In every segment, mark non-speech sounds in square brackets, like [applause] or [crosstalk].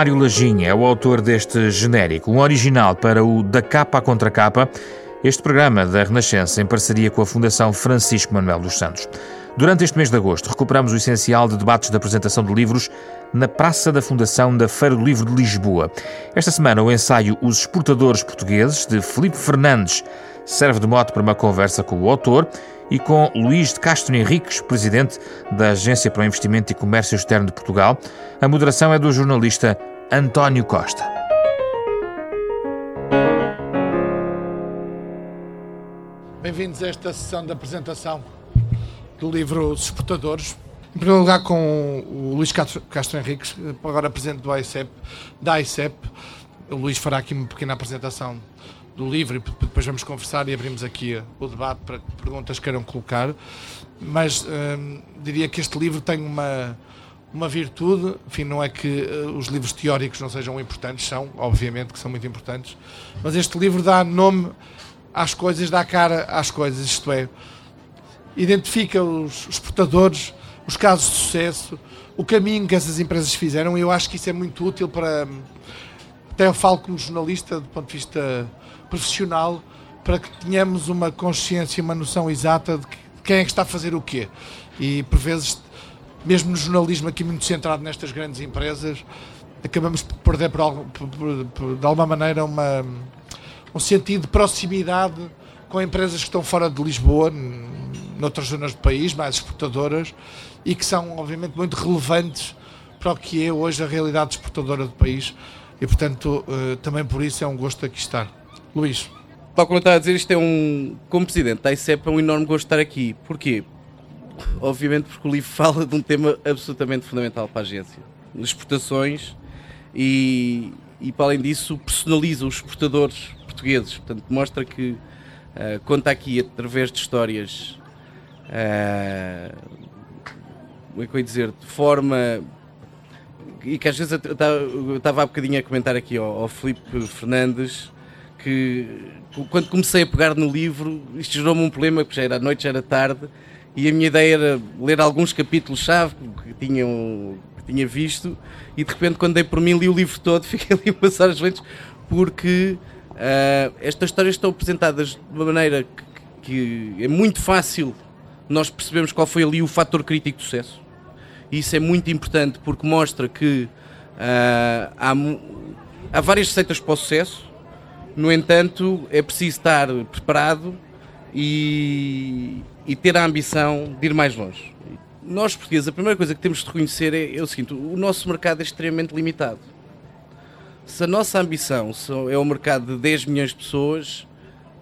Mário Lajinha é o autor deste genérico, um original para o Da Capa à Contracapa, este programa da Renascença em parceria com a Fundação Francisco Manuel dos Santos. Durante este mês de agosto, recuperamos o essencial de debates de apresentação de livros na Praça da Fundação da Feira do Livro de Lisboa. Esta semana, o ensaio Os Exportadores Portugueses, de Felipe Fernandes, serve de mote para uma conversa com o autor e com Luís de Castro Henriques, presidente da Agência para o Investimento e Comércio Externo de Portugal. A moderação é do jornalista António Costa. Bem-vindos a esta sessão de apresentação do livro Os Exportadores. Em primeiro lugar, com o Luís Castro Henriques, agora presidente do AICEP, da AICEP. O Luís fará aqui uma pequena apresentação do livro e depois vamos conversar e abrimos aqui o debate para que perguntas queiram colocar. Mas hum, diria que este livro tem uma, uma virtude, enfim, não é que uh, os livros teóricos não sejam importantes, são, obviamente que são muito importantes, mas este livro dá nome às coisas, dá cara às coisas, isto é, identifica os exportadores, os casos de sucesso, o caminho que essas empresas fizeram e eu acho que isso é muito útil para, até eu falo como jornalista do ponto de vista profissional para que tenhamos uma consciência, uma noção exata de quem é que está a fazer o quê. E por vezes, mesmo no jornalismo aqui muito centrado nestas grandes empresas, acabamos por perder por, por, por, de alguma maneira uma, um sentido de proximidade com empresas que estão fora de Lisboa, noutras zonas do país, mais exportadoras, e que são obviamente muito relevantes para o que é hoje a realidade exportadora do país. E portanto, eh, também por isso é um gosto aqui estar. Luís. Tal como eu estava a dizer, isto é um. Como presidente da ICEP, é um enorme gosto estar aqui. Porquê? Obviamente porque o livro [laughs] fala de um tema absolutamente fundamental para a agência: exportações e, e para além disso, personaliza os exportadores portugueses. Portanto, mostra que uh, conta aqui através de histórias. Uh, como é que eu ia dizer? De forma e que às vezes eu estava há bocadinho a comentar aqui ao, ao Filipe Fernandes que quando comecei a pegar no livro, isto gerou-me um problema, porque já era à noite, já era tarde, e a minha ideia era ler alguns capítulos-chave que, tinham, que tinha visto, e de repente, quando dei por mim, li o livro todo, [laughs] fiquei ali a passar as lentes, porque uh, estas histórias estão apresentadas de uma maneira que, que é muito fácil nós percebemos qual foi ali o fator crítico de sucesso. E isso é muito importante porque mostra que uh, há, há várias receitas para o sucesso, no entanto, é preciso estar preparado e, e ter a ambição de ir mais longe. Nós, portugueses, a primeira coisa que temos de reconhecer é, é o seguinte: o nosso mercado é extremamente limitado. Se a nossa ambição é o mercado de 10 milhões de pessoas,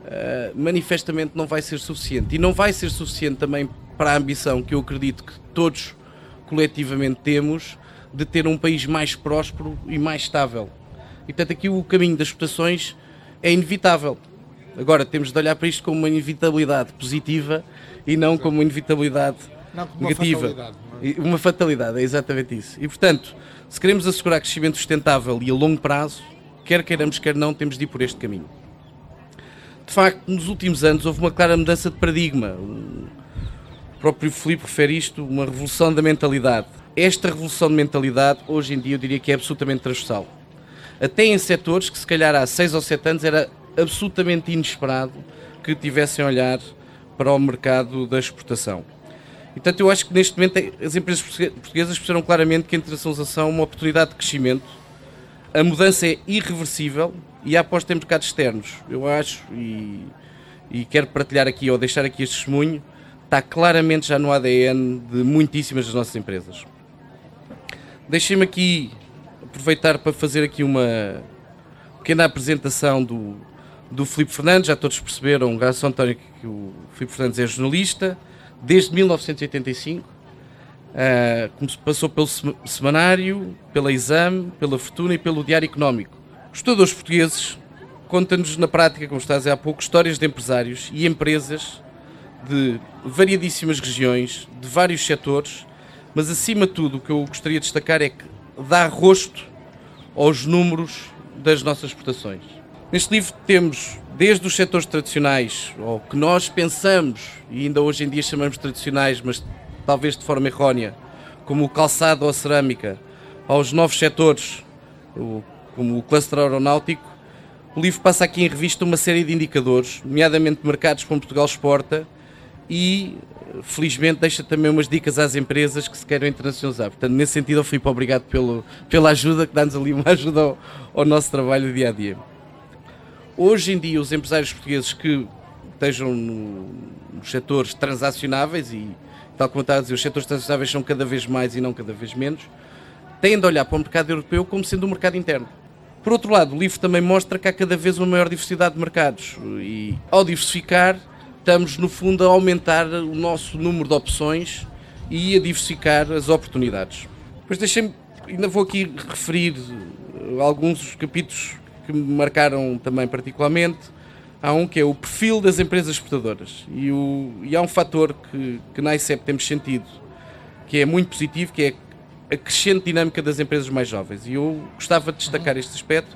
uh, manifestamente não vai ser suficiente. E não vai ser suficiente também para a ambição que eu acredito que todos coletivamente temos de ter um país mais próspero e mais estável. E portanto, aqui o caminho das exportações é inevitável. Agora temos de olhar para isto como uma inevitabilidade positiva e não como uma inevitabilidade não, como negativa. Uma fatalidade, é? uma fatalidade, é exatamente isso. E portanto, se queremos assegurar crescimento sustentável e a longo prazo, quer queiramos, quer não, temos de ir por este caminho. De facto, nos últimos anos houve uma clara mudança de paradigma. O próprio Filipe refere isto, uma revolução da mentalidade. Esta revolução de mentalidade, hoje em dia, eu diria que é absolutamente transversal até em setores que se calhar há 6 ou 7 anos era absolutamente inesperado que tivessem a olhar para o mercado da exportação. E, portanto, eu acho que neste momento as empresas portuguesas perceberam claramente que a internacionalização é uma oportunidade de crescimento, a mudança é irreversível e a aposta em mercados externos. Eu acho, e, e quero partilhar aqui ou deixar aqui este testemunho, está claramente já no ADN de muitíssimas das nossas empresas. Deixem-me aqui aproveitar para fazer aqui uma pequena apresentação do, do Filipe Fernandes. Já todos perceberam, graças ao António, que o Filipe Fernandes é jornalista desde 1985. Uh, passou pelo Semanário, pela Exame, pela Fortuna e pelo Diário Económico. Estudadores portugueses contam-nos na prática, como está a há pouco, histórias de empresários e empresas de variadíssimas regiões, de vários setores, mas acima de tudo o que eu gostaria de destacar é que dá rosto aos números das nossas exportações. Neste livro temos desde os setores tradicionais, ou que nós pensamos, e ainda hoje em dia chamamos tradicionais, mas talvez de forma errónea, como o calçado ou a cerâmica, aos novos setores como o cluster aeronáutico, o livro passa aqui em revista uma série de indicadores, nomeadamente mercados como Portugal exporta e, felizmente, deixa também umas dicas às empresas que se queiram internacionalizar. Portanto, nesse sentido, Filipe, obrigado pelo, pela ajuda, que dá-nos ali uma ajuda ao, ao nosso trabalho dia a dia. Hoje em dia, os empresários portugueses que estejam no, nos setores transacionáveis e, tal como está a dizer, os setores transacionáveis são cada vez mais e não cada vez menos, têm de olhar para o mercado europeu como sendo um mercado interno. Por outro lado, o livro também mostra que há cada vez uma maior diversidade de mercados e, ao diversificar, estamos, no fundo, a aumentar o nosso número de opções e a diversificar as oportunidades. Depois deixem ainda vou aqui referir alguns capítulos que me marcaram também particularmente. Há um que é o perfil das empresas exportadoras e, o, e há um fator que, que na ICEP temos sentido que é muito positivo, que é a crescente dinâmica das empresas mais jovens. E eu gostava de destacar este aspecto.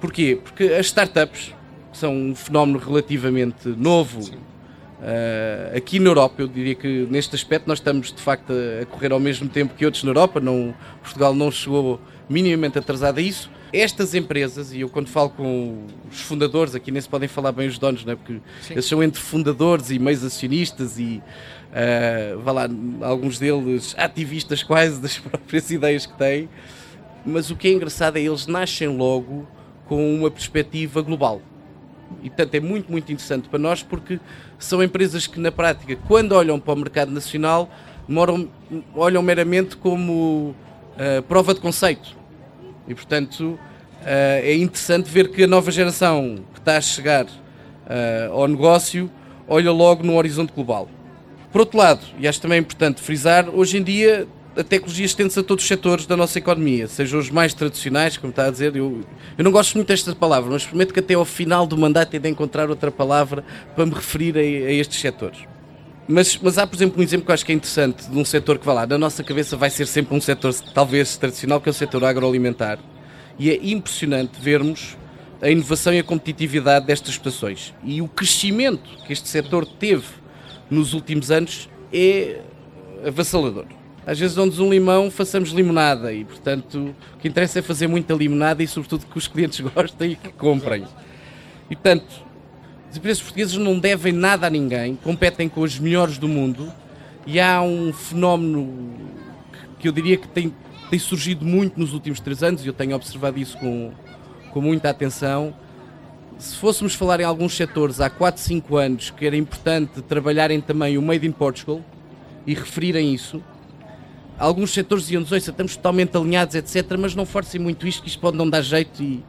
Porquê? Porque as startups são um fenómeno relativamente novo. Uh, aqui na Europa, eu diria que neste aspecto nós estamos de facto a correr ao mesmo tempo que outros na Europa. Não, Portugal não chegou minimamente atrasado a isso. Estas empresas, e eu quando falo com os fundadores, aqui nem se podem falar bem os donos, não é? porque Sim. eles são entre fundadores e meios acionistas e uh, vá lá, alguns deles ativistas quase das [laughs] próprias ideias que têm, mas o que é engraçado é eles nascem logo com uma perspectiva global. E portanto é muito, muito interessante para nós porque são empresas que na prática, quando olham para o mercado nacional, moram, olham meramente como uh, prova de conceito. E portanto uh, é interessante ver que a nova geração que está a chegar uh, ao negócio olha logo no horizonte global. Por outro lado, e acho também importante frisar, hoje em dia a tecnologia estende-se a todos os setores da nossa economia, sejam os mais tradicionais, como está a dizer. Eu, eu não gosto muito desta palavra, mas prometo que até ao final do mandato é de encontrar outra palavra para me referir a, a estes setores. Mas, mas, há, por exemplo, um exemplo que eu acho que é interessante de um setor que vai lá, nossa cabeça vai ser sempre um setor talvez tradicional, que é o setor agroalimentar. E é impressionante vermos a inovação e a competitividade destas exportações. E o crescimento que este setor teve nos últimos anos é avassalador. Às vezes, onde um limão, façamos limonada e, portanto, o que interessa é fazer muita limonada e, sobretudo, que os clientes [laughs] gostem e que comprem. E, portanto, as empresas portuguesas não devem nada a ninguém, competem com os melhores do mundo e há um fenómeno que eu diria que tem, tem surgido muito nos últimos três anos e eu tenho observado isso com, com muita atenção se fôssemos falar em alguns setores há 4, 5 anos que era importante trabalharem também o Made in Portugal e referirem isso, alguns setores diziam-nos, estamos totalmente alinhados, etc., mas não forcem muito isto, que isto pode não dar jeito e,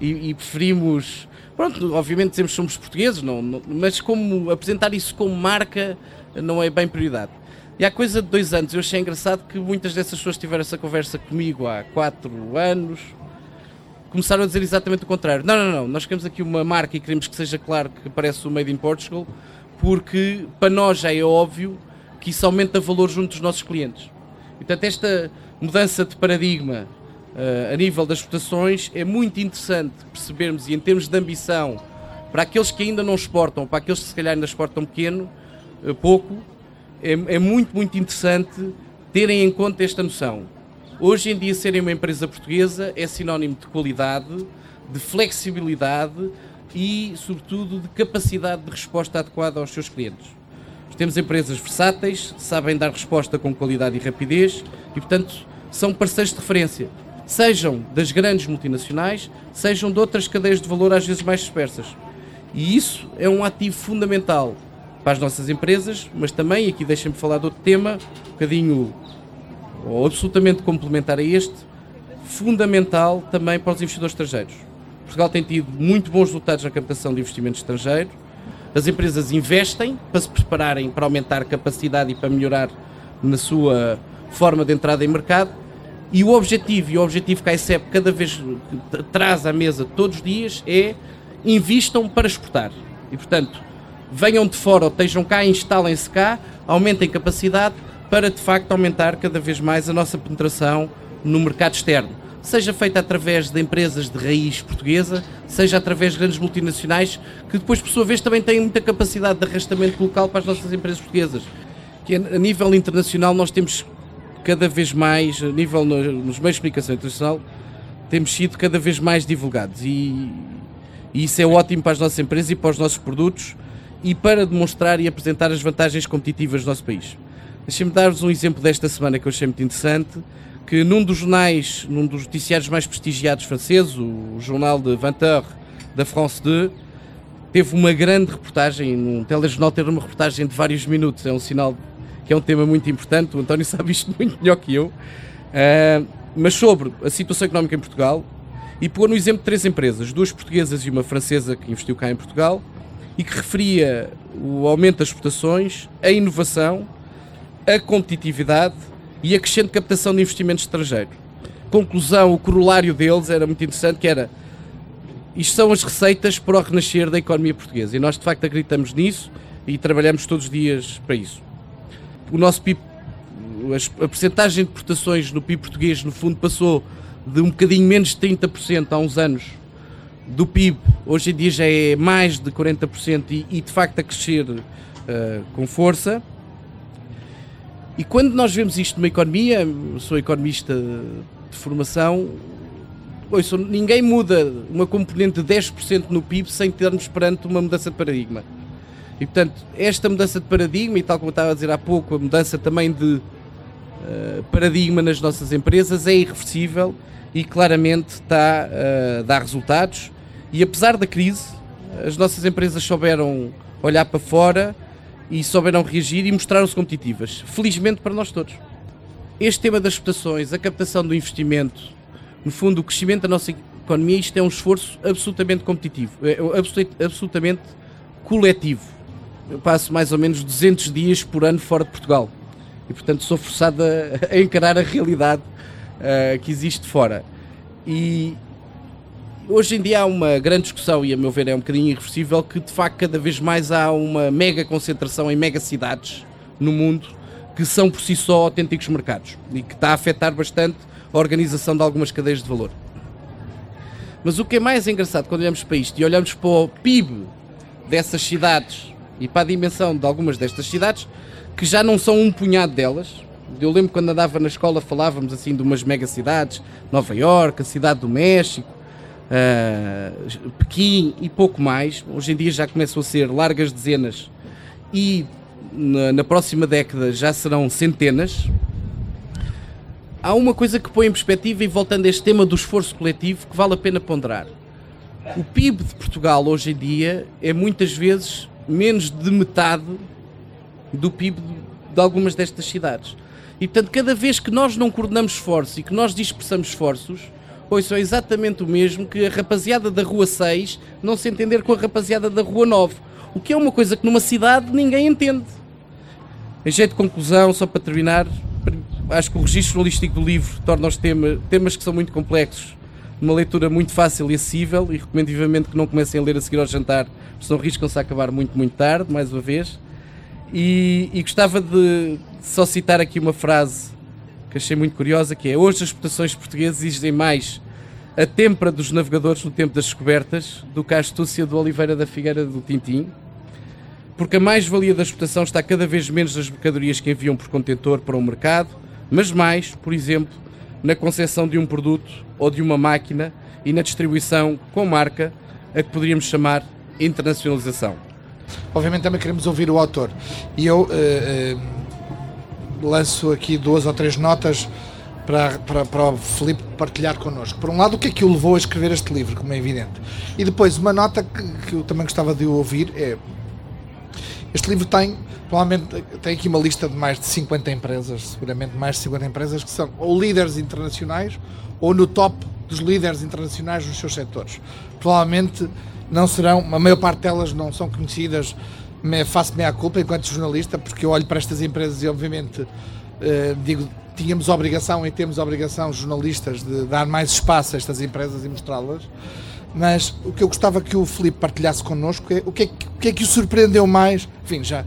e, e preferimos. Pronto, obviamente dizemos que somos portugueses, não, não, mas como apresentar isso como marca não é bem prioridade. E há coisa de dois anos eu achei engraçado que muitas dessas pessoas tiveram essa conversa comigo há quatro anos, começaram a dizer exatamente o contrário. Não, não, não, nós queremos aqui uma marca e queremos que seja claro que aparece o Made in Portugal, porque para nós já é óbvio que isso aumenta valor junto dos nossos clientes. Portanto, esta mudança de paradigma a nível das exportações é muito interessante percebermos, e em termos de ambição, para aqueles que ainda não exportam, para aqueles que se calhar ainda exportam pequeno, uh, pouco, é, é muito, muito interessante terem em conta esta noção. Hoje em dia, serem uma empresa portuguesa é sinónimo de qualidade, de flexibilidade e, sobretudo, de capacidade de resposta adequada aos seus clientes. Temos empresas versáteis, sabem dar resposta com qualidade e rapidez e, portanto, são parceiros de referência, sejam das grandes multinacionais, sejam de outras cadeias de valor às vezes mais dispersas. E isso é um ativo fundamental para as nossas empresas, mas também, aqui deixem-me falar de outro tema, um bocadinho ou absolutamente complementar a este, fundamental também para os investidores estrangeiros. Portugal tem tido muito bons resultados na captação de investimento estrangeiro. As empresas investem para se prepararem para aumentar capacidade e para melhorar na sua forma de entrada em mercado. E o objetivo, e o objetivo que a ICEP cada vez traz à mesa todos os dias é invistam para exportar. E portanto, venham de fora ou estejam cá, instalem-se cá, aumentem capacidade para de facto aumentar cada vez mais a nossa penetração no mercado externo. Seja feita através de empresas de raiz portuguesa, seja através de grandes multinacionais que depois, por sua vez, também têm muita capacidade de arrastamento local para as nossas empresas portuguesas. Que a nível internacional nós temos cada vez mais, a nível nos meios de comunicação internacional, temos sido cada vez mais divulgados e, e isso é ótimo para as nossas empresas e para os nossos produtos e para demonstrar e apresentar as vantagens competitivas do nosso país. Deixem-me dar-vos um exemplo desta semana que eu achei muito interessante, que num dos jornais, num dos noticiários mais prestigiados franceses, o jornal de 20 heures da France 2, teve uma grande reportagem, num telejornal ter uma reportagem de vários minutos, é um sinal que é um tema muito importante, o António [laughs] sabe isto muito melhor que eu, uh, mas sobre a situação económica em Portugal, e pôr no exemplo de três empresas, duas portuguesas e uma francesa que investiu cá em Portugal, e que referia o aumento das exportações, a inovação, a competitividade e a crescente captação de investimento estrangeiro. Conclusão, o corolário deles era muito interessante, que era isto são as receitas para o renascer da economia portuguesa e nós de facto acreditamos nisso e trabalhamos todos os dias para isso. O nosso PIB, a percentagem de exportações no PIB português no fundo passou de um bocadinho menos de 30% há uns anos do PIB hoje em dia já é mais de 40% e, e de facto a crescer uh, com força. E quando nós vemos isto numa economia, sou economista de formação, ouço, ninguém muda uma componente de 10% no PIB sem termos perante uma mudança de paradigma. E portanto, esta mudança de paradigma, e tal como eu estava a dizer há pouco, a mudança também de uh, paradigma nas nossas empresas é irreversível e claramente está uh, a dar resultados. E apesar da crise, as nossas empresas souberam olhar para fora e souberam reagir e mostraram-se competitivas. Felizmente para nós todos. Este tema das exportações, a captação do investimento, no fundo, o crescimento da nossa economia, isto é um esforço absolutamente competitivo, é absolutamente coletivo. Eu passo mais ou menos 200 dias por ano fora de Portugal e, portanto, sou forçado a, encarar a realidade uh, que existe fora. E, Hoje em dia há uma grande discussão, e a meu ver é um bocadinho irreversível, que de facto cada vez mais há uma mega concentração em mega cidades no mundo que são por si só autênticos mercados e que está a afetar bastante a organização de algumas cadeias de valor. Mas o que é mais engraçado quando olhamos para isto e olhamos para o PIB dessas cidades e para a dimensão de algumas destas cidades, que já não são um punhado delas. Eu lembro quando andava na escola falávamos assim de umas mega cidades, Nova York, a cidade do México, uh, Pequim e pouco mais. Hoje em dia já começam a ser largas dezenas e na, na próxima década já serão centenas. Há uma coisa que põe em perspectiva, e voltando a este tema do esforço coletivo, que vale a pena ponderar. O PIB de Portugal hoje em dia é muitas vezes menos de metade do PIB de algumas destas cidades. E portanto, cada vez que nós não coordenamos esforços e que nós dispersamos esforços, pois são exatamente o mesmo que a rapaziada da Rua 6 não se entender com a rapaziada da Rua 9. O que é uma coisa que numa cidade ninguém entende. Em jeito de conclusão, só para terminar, acho que o registro jornalístico do livro torna os temas, temas que são muito complexos uma leitura muito fácil e acessível e recomendo vivamente que não comecem a ler a seguir ao jantar, senão riscam-se a acabar muito, muito tarde, mais uma vez. E, e gostava de só citar aqui uma frase que achei muito curiosa, que é hoje as exportações portuguesas exigem mais a têmpera dos navegadores no tempo das descobertas do que a astúcia do Oliveira da Figueira do Tintim, porque a mais-valia da exportação está cada vez menos nas mercadorias que enviam por contentor para o mercado, mas mais, por exemplo, na concepção de um produto ou de uma máquina e na distribuição com marca, a que poderíamos chamar internacionalização. Obviamente também queremos ouvir o autor. E eu uh, uh lanço aqui duas ou três notas para, para, para o Filipe partilhar connosco. Por um lado, o que é que o levou a escrever este livro, como é evidente. E depois, uma nota que, que eu também gostava de ouvir é. Este livro tem, provavelmente, tem aqui uma lista de mais de 50 empresas, seguramente mais de 50 empresas, que são ou líderes internacionais ou no top dos líderes internacionais nos seus setores. Provavelmente não serão, a maior parte delas não são conhecidas me, faço meia culpa enquanto jornalista, porque eu olho para estas empresas e, obviamente, uh, digo, tínhamos obrigação e temos obrigação, jornalistas, de dar mais espaço a estas empresas e mostrá-las. Mas o que eu gostava que o Filipe partilhasse connosco é o que é, o que, é que o surpreendeu mais. Enfim, já,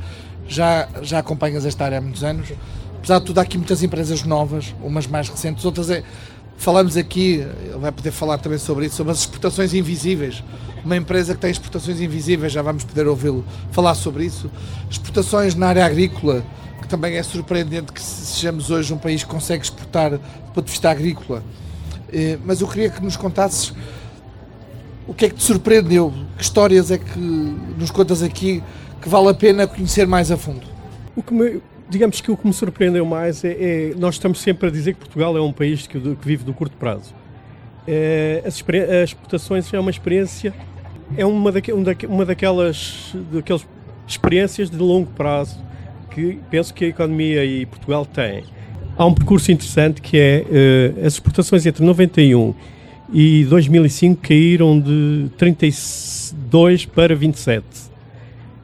já, já acompanhas esta área há muitos anos. Apesar de tudo, há aqui muitas empresas novas, umas mais recentes, outras é. Falamos aqui, ele vai poder falar também sobre isso, sobre as exportações invisíveis uma empresa que tem exportações invisíveis, já vamos poder ouvi-lo falar sobre isso. Exportações na área agrícola, que também é surpreendente que sejamos hoje um país que consegue exportar do ponto de vista agrícola. Eh, mas eu queria que nos contasses o que é que te surpreendeu, que histórias é que nos contas aqui que vale a pena conhecer mais a fundo. O que me, digamos que o que me surpreendeu mais é, é, nós estamos sempre a dizer que Portugal é um país que, que vive do curto prazo. É, as, as, exportações é uma experiência, é uma, daque, uma daquelas, daquelas experiências de longo prazo que penso que a economia e Portugal têm. Há um percurso interessante que é uh, as exportações entre 91 e 2005 caíram de 32 para 27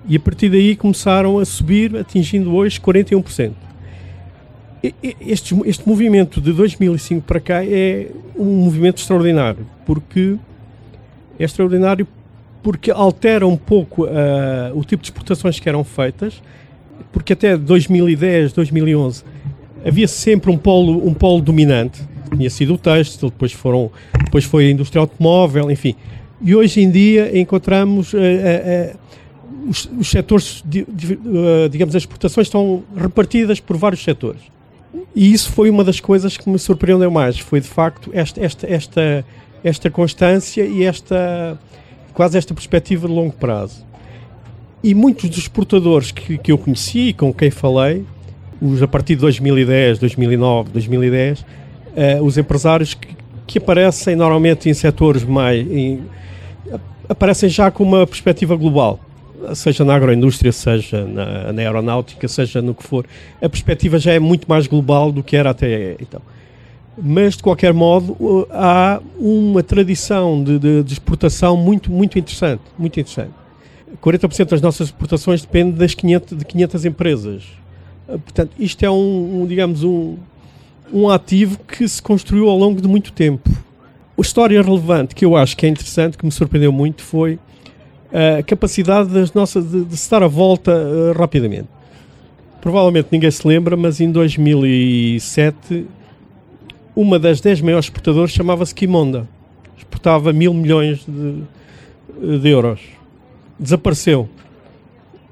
e a partir daí começaram a subir, atingindo hoje 41%. Este, este movimento de 2005 para cá é um movimento extraordinário, porque é extraordinário porque altera um pouco uh, o tipo de exportações que eram feitas, porque até 2010, 2011 havia sempre um polo, um polo dominante, tinha sido o têxtil, depois, foram, depois foi a indústria automóvel, enfim. E hoje em dia encontramos uh, uh, os, os setores, de, de, uh, digamos, as exportações estão repartidas por vários setores. E isso foi uma das coisas que me surpreendeu mais, foi de facto esta, esta, esta, esta constância e esta quase esta perspectiva de longo prazo. E muitos dos exportadores que, que eu conheci e com quem falei, os a partir de 2010, 2009, 2010, uh, os empresários que, que, aparecem normalmente em setores mais. Em, aparecem já com uma perspectiva global seja na agroindústria, seja na, na, aeronáutica, seja no que for, a perspectiva já é muito mais global do que era até então. Mas, de qualquer modo, há uma tradição de, de, de exportação muito, muito interessante, muito interessante. 40% das nossas exportações depende das 500, de 500 empresas. Portanto, isto é um, um digamos, um, um ativo que se construiu ao longo de muito tempo. A história relevante que eu acho que é interessante, que me surpreendeu muito, foi a capacidade das nossas de, de se dar a volta uh, rapidamente. Provavelmente ninguém se lembra, mas em 2007 uma das 10 maiores exportadoras chamava-se Kimonda. Exportava mil milhões de, de euros. Desapareceu.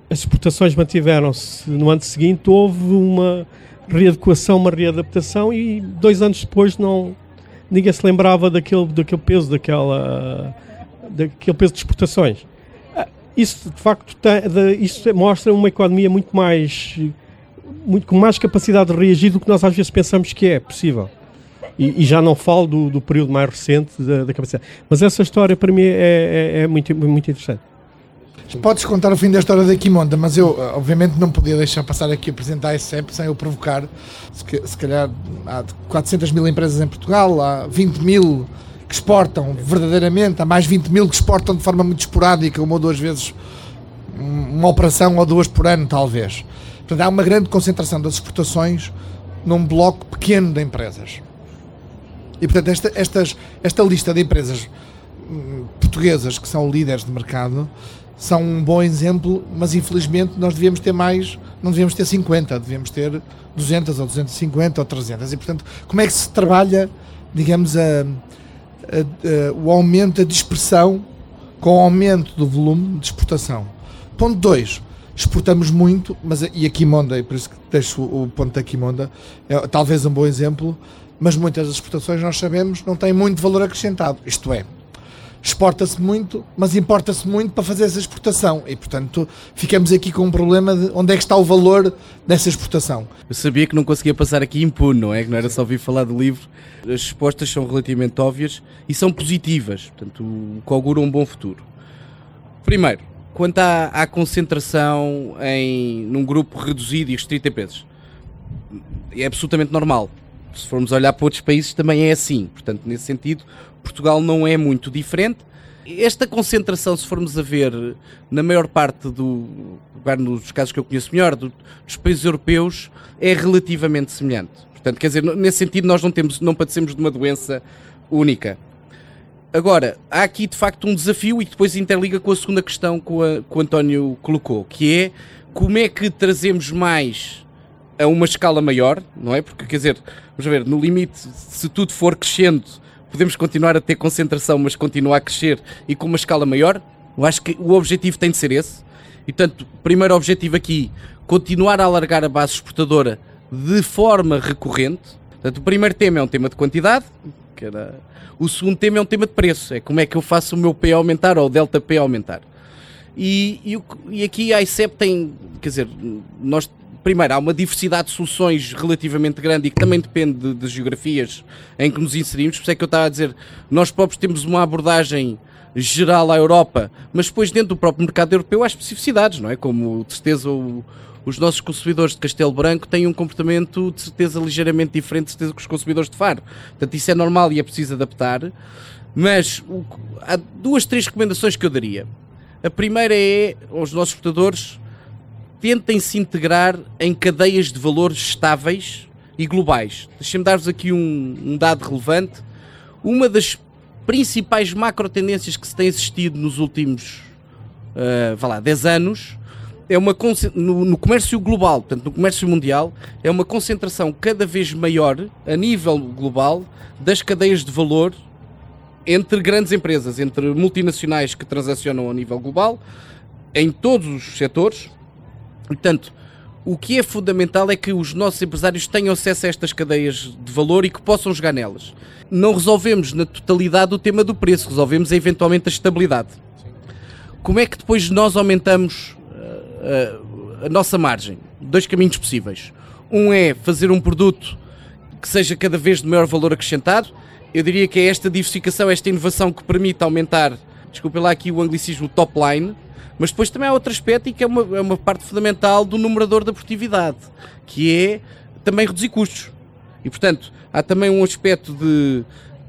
As exportações mantiveram-se. No ano seguinte houve uma readequação, uma readaptação e dois anos depois não ninguém se lembrava daquele, daquele peso, daquela, daquele peso de exportações isso de facto tem, de, isso mostra uma economia muito mais muito com mais capacidade de reagir do que nós às vezes pensamos que é possível. E, e já não falo do, do, período mais recente da, da, capacidade. Mas essa história para mim é, é, é muito, muito interessante. Podes contar o fim da história da Quimonda, mas eu obviamente não podia deixar passar aqui apresentar a ICEP sem eu provocar. Se, se calhar há 400 mil empresas em Portugal, há 20 mil que exportam verdadeiramente, há mais 20 mil que exportam de forma muito esporádica, uma ou duas vezes, uma operação ou duas por ano, talvez. Portanto, há uma grande concentração das exportações num bloco pequeno de empresas. E, portanto, esta, estas, esta lista de empresas hum, portuguesas que são líderes de mercado são um bom exemplo, mas infelizmente nós devíamos ter mais, não devíamos ter 50, devíamos ter 200 ou 250 ou 300. E, portanto, como é que se trabalha, digamos, a o aumento da dispersão com o aumento do volume de exportação. Ponto 2. Exportamos muito, mas e a Quimonda, e por isso que deixo o ponto da Quimonda, é talvez um bom exemplo, mas muitas das exportações nós sabemos não têm muito valor acrescentado. Isto é, exporta-se muito, mas importa-se muito para fazer essa exportação. E, portanto, ficamos aqui com um problema de onde é que está o valor dessa exportação. Eu sabia que não conseguia passar aqui impune, não é? Que não era só ouvir falar do livro. As respostas são relativamente óbvias e são positivas, portanto, o que augura um bom futuro. Primeiro, quanto à, à concentração em, num grupo reduzido e restrito a pesos, é absolutamente normal. Se formos olhar para outros países também é assim. Portanto, nesse sentido, Portugal não é muito diferente. Esta concentração, se formos a ver, na maior parte do, nos casos que eu conheço melhor, do, dos países europeus, é relativamente semelhante. Portanto, quer dizer, nesse sentido, nós não, temos, não padecemos de uma doença única. Agora, há aqui de facto um desafio e que depois interliga com a segunda questão que o, que o António colocou, que é como é que trazemos mais a uma escala maior, não é? Porque, quer dizer, vamos ver, no limite, se tudo for crescendo podemos continuar a ter concentração, mas continuar a crescer e com uma escala maior. Eu acho que o objetivo tem de ser esse. E, portanto, primeiro objetivo aqui, continuar a alargar a base exportadora de forma recorrente. Portanto, o primeiro tema é um tema de quantidade, Que era... O segundo tema é um tema de preço, é como é que eu faço o meu P aumentar ou o delta P aumentar. E, e, e aqui a ICEP tem, quer dizer, nós primeiro, há uma diversidade de soluções relativamente grande e que também depende de, de geografias em que nos inserimos. Por isso é que eu estava a dizer, nós próprios temos uma abordagem geral à Europa, mas depois dentro do próprio mercado europeu há especificidades, não é? Como de certeza o, os nossos consumidores de Castelo Branco têm um comportamento de certeza ligeiramente diferente de certeza que os consumidores de Faro. Portanto, isso é normal e é preciso adaptar. Mas o, há duas, três recomendações que eu daria. A primeira é aos nossos exportadores tentem se integrar em cadeias de valores estáveis e globais. Deixem-me dar-vos aqui um, um, dado relevante. Uma das principais macro tendências que se tem assistido nos últimos uh, vá lá, 10 anos é uma no, no, comércio global, portanto, no comércio mundial, é uma concentração cada vez maior a nível global das cadeias de valor entre grandes empresas, entre multinacionais que transacionam a nível global, em todos os setores, Portanto, o que é fundamental é que os nossos empresários tenham acesso a estas cadeias de valor e que possam jogar nelas. Não resolvemos na totalidade o tema do preço, resolvemos eventualmente a estabilidade. Como é que depois nós aumentamos uh, uh, a nossa margem? Dois caminhos possíveis. Um é fazer um produto que seja cada vez de maior valor acrescentado. Eu diria que é esta diversificação, esta inovação que permite aumentar, desculpem lá aqui o anglicismo, top line, mas depois também há outro aspecto e que é uma, é uma parte fundamental do numerador da produtividade, que é também reduzir custos. E portanto, há também um aspecto de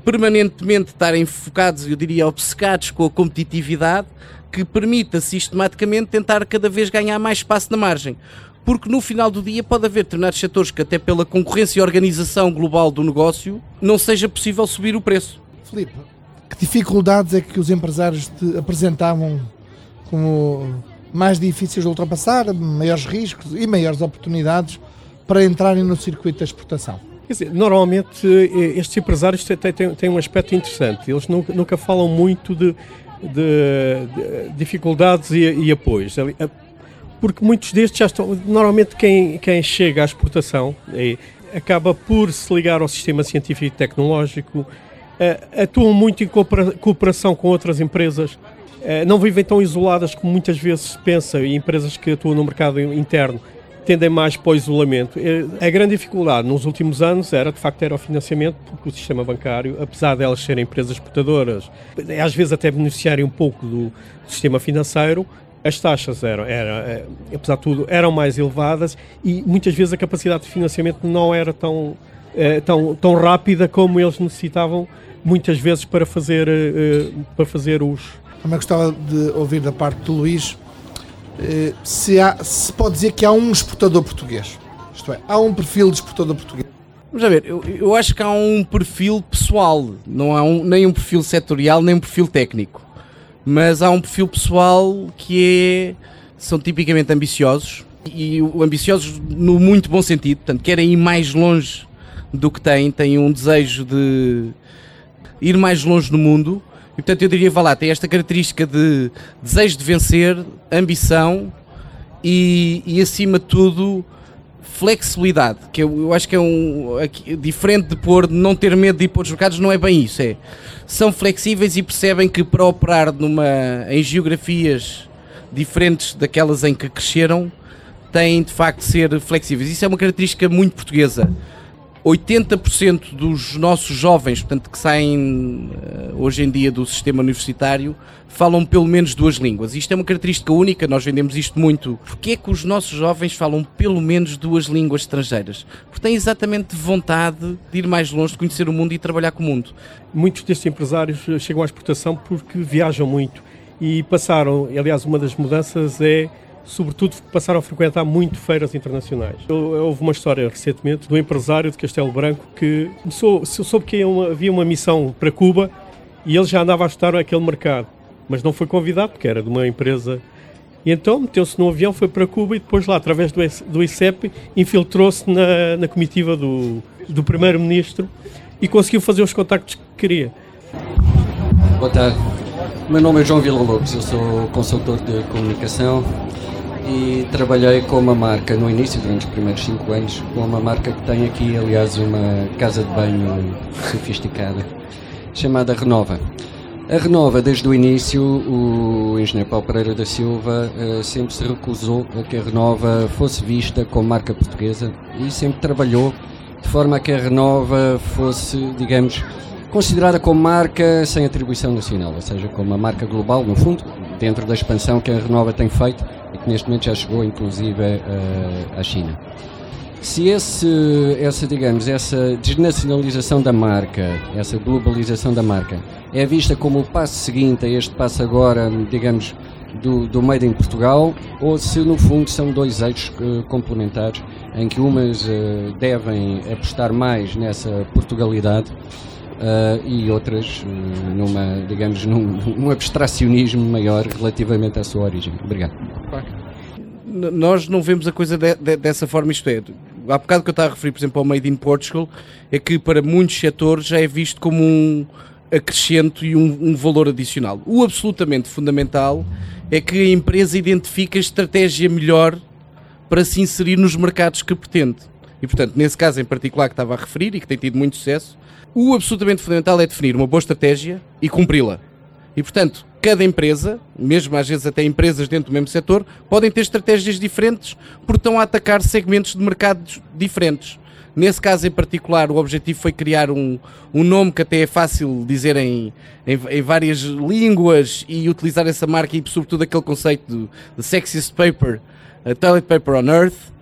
permanentemente estarem focados, eu diria, obcecados com a competitividade, que permita sistematicamente tentar cada vez ganhar mais espaço na margem. Porque no final do dia pode haver determinados setores que, até pela concorrência e organização global do negócio, não seja possível subir o preço. Filipe, que dificuldades é que os empresários te apresentavam como mais difíceis de ultrapassar, maiores riscos e maiores oportunidades para entrarem no circuito da exportação. Quer dizer, normalmente eh, estes empresários têm, um aspecto interessante. Eles nunca, falam muito de, de, de dificuldades e, e, apoios. Porque muitos destes já estão. Normalmente, quem, quem chega à exportação é, acaba por se ligar ao sistema científico e tecnológico, atuam muito em cooperação com outras empresas eh, não vivem tão isoladas como muitas vezes se pensa e empresas que atuam no mercado interno tendem mais para o isolamento. Eh, a grande dificuldade nos últimos anos era, de facto, era o financiamento, porque o sistema bancário, apesar de elas serem empresas exportadoras, às vezes até beneficiarem um pouco do sistema financeiro, as taxas eram, apesar de tudo, eram mais elevadas e muitas vezes a capacidade de financiamento não era tão, tão, tão rápida como eles necessitavam, muitas vezes, para fazer, para fazer os, também gostava de ouvir da parte do Luís eh, se, há, se pode dizer que há um exportador português. Isto é, há um perfil de exportador português. Vamos ver, eu, eu acho que há um perfil pessoal, não há um, nem um perfil setorial, nem um perfil técnico. Mas há um perfil pessoal que é. são tipicamente ambiciosos e ambiciosos no muito bom sentido, portanto, querem ir mais longe do que têm, têm um desejo de ir mais longe no mundo e portanto eu diria, vá lá, tem esta característica de desejo de vencer, ambição e, e acima de tudo flexibilidade, que eu, eu acho que é um aqui, diferente de pôr, de não ter medo de ir para os mercados, não é bem isso, é são flexíveis e percebem que para operar numa, em geografias diferentes daquelas em que cresceram, têm de facto de ser flexíveis. Isso é uma característica muito portuguesa. 80% dos nossos jovens, portanto, que saem uh, hoje em dia do sistema universitário, falam pelo menos duas línguas. Isto é uma característica única, nós vendemos isto muito. Porquê é que os nossos jovens falam pelo menos duas línguas estrangeiras? Porque têm exatamente vontade de ir mais longe, de conhecer o mundo e trabalhar com o mundo. Muitos destes empresários chegam à exportação porque viajam muito e passaram, aliás, uma das mudanças é sobretudo passaram a frequentar muito feiras internacionais. Houve uma história recentemente do empresário de Castelo Branco que começou, soube que havia uma missão para Cuba e ele já andava a estudar aquele mercado, mas não foi convidado porque era de uma empresa. E então meteu-se no avião, foi para Cuba e depois lá, através do, do ICEP, infiltrou-se na, na comitiva do, do primeiro-ministro e conseguiu fazer os contactos que queria. Boa tarde. Meu nome é João Vila Lopes, eu sou consultor de comunicação e trabalhei com uma marca no início, durante os primeiros 5 anos, com uma marca que tem aqui, aliás, uma casa de banho sofisticada, chamada Renova. A Renova, desde o início, o engenheiro Paulo Pereira da Silva uh, sempre se recusou a que a Renova fosse vista como marca portuguesa e sempre trabalhou de forma a que a Renova fosse, digamos, considerada como marca sem atribuição nacional, ou seja, como uma marca global, no fundo, dentro da expansão que a Renova tem feito e que neste momento já chegou, inclusive, uh, à China. Se esse, essa, digamos, essa desnacionalização da marca, essa globalização da marca, é vista como o passo seguinte a este passo agora, digamos, do, do Made in Portugal, ou se no fundo são dois eixos uh, complementares, em que umas uh, devem apostar mais nessa Portugalidade uh, e outras numa, digamos, num, num abstracionismo maior relativamente à sua origem. Obrigado. Nós não vemos a coisa de, de, dessa forma, isto é, há bocado que eu estava a referir, por exemplo, ao Made in Portugal, é que para muitos setores já é visto como um acrescento e um, um, valor adicional. O absolutamente fundamental é que a empresa identifique a estratégia melhor para se inserir nos mercados que pretende. E, portanto, nesse caso em particular que estava a referir e que tem tido muito sucesso, o absolutamente fundamental é definir uma boa estratégia e cumpri-la. E, portanto, cada empresa, mesmo às vezes até empresas dentro do mesmo setor, podem ter estratégias diferentes porque estão a atacar segmentos de mercados diferentes. Nesse caso em particular, o objetivo foi criar um, um nome que até é fácil dizer em, em, em várias línguas e utilizar essa marca e, sobretudo, aquele conceito de, sexiest paper, toilet paper on earth,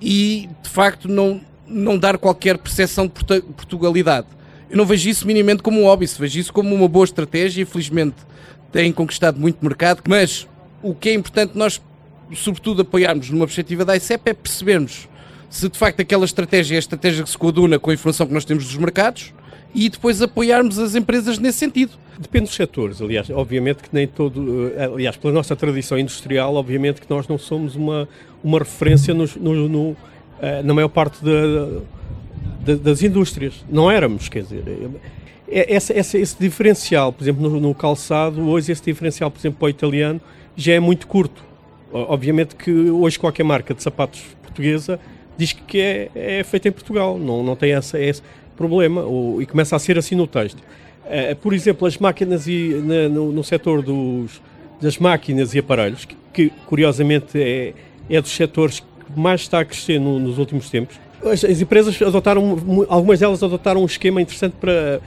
e de facto não, não dar qualquer percepção de Portugalidade. Eu não vejo isso minimamente como um hobby, vejo isso como uma boa estratégia. Infelizmente, têm conquistado muito mercado, mas o que é importante nós, sobretudo, apoiarmos numa perspectiva da ICEP é percebermos se de facto aquela estratégia é a estratégia que se coaduna com a informação que nós temos dos mercados e depois apoiarmos as empresas nesse sentido. Depende dos setores, aliás, obviamente que nem todo, eh, aliás, pela nossa tradição industrial, obviamente que nós não somos uma, uma referência no, no, eh, na maior parte de, das indústrias. Não éramos, quer dizer, é, essa, essa, esse diferencial, por exemplo, no, no, calçado, hoje esse diferencial, por exemplo, para o italiano, já é muito curto. Obviamente que hoje qualquer marca de sapatos portuguesa diz que é, é feita em Portugal, não, não tem essa, esse problema, ou, e começa a ser assim no texto. Uh, por exemplo, as máquinas e, na, no, no setor dos, das máquinas e aparelhos, que, que curiosamente é, é dos setores que mais está a crescer no, nos últimos tempos, as, as, empresas adotaram, algumas delas adotaram um esquema interessante para,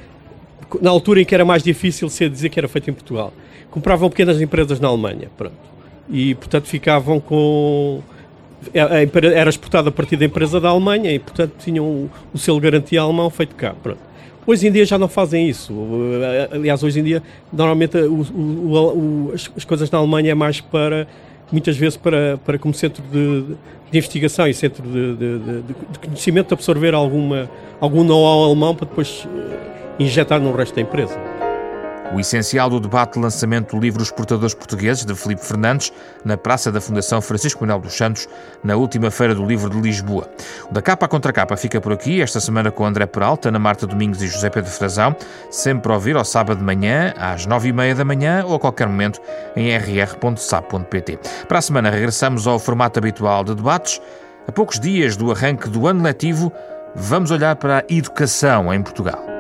na altura em que era mais difícil ser dizer que era feito em Portugal. Compravam pequenas empresas na Alemanha, pronto. E, portanto, ficavam com... Era exportado a partir da empresa da Alemanha e, portanto, tinham o, o selo garantia alemão feito cá, pronto. Hoje em dia já não fazem isso. Aliás, hoje em dia, normalmente, o, o, as, as coisas na Alemanha é mais para muitas vezes para, para como centro de, de investigação e centro de, de, de, conhecimento absorver alguma, algum know-how alemão para depois injetar no resto da empresa. O essencial do debate de lançamento do livro Os Portadores Portugueses, de Filipe Fernandes, na Praça da Fundação Francisco Manuel dos Santos, na última feira do livro de Lisboa. O da capa à contracapa fica por aqui, esta semana com André Peralta, Ana Marta Domingos e José Pedro Frazão, sempre a ouvir ao sábado de manhã, às nove e meia da manhã ou a qualquer momento em rr.sap.pt. Para a semana regressamos ao formato habitual de debates. A poucos dias do arranque do ano letivo, vamos olhar para a educação em Portugal.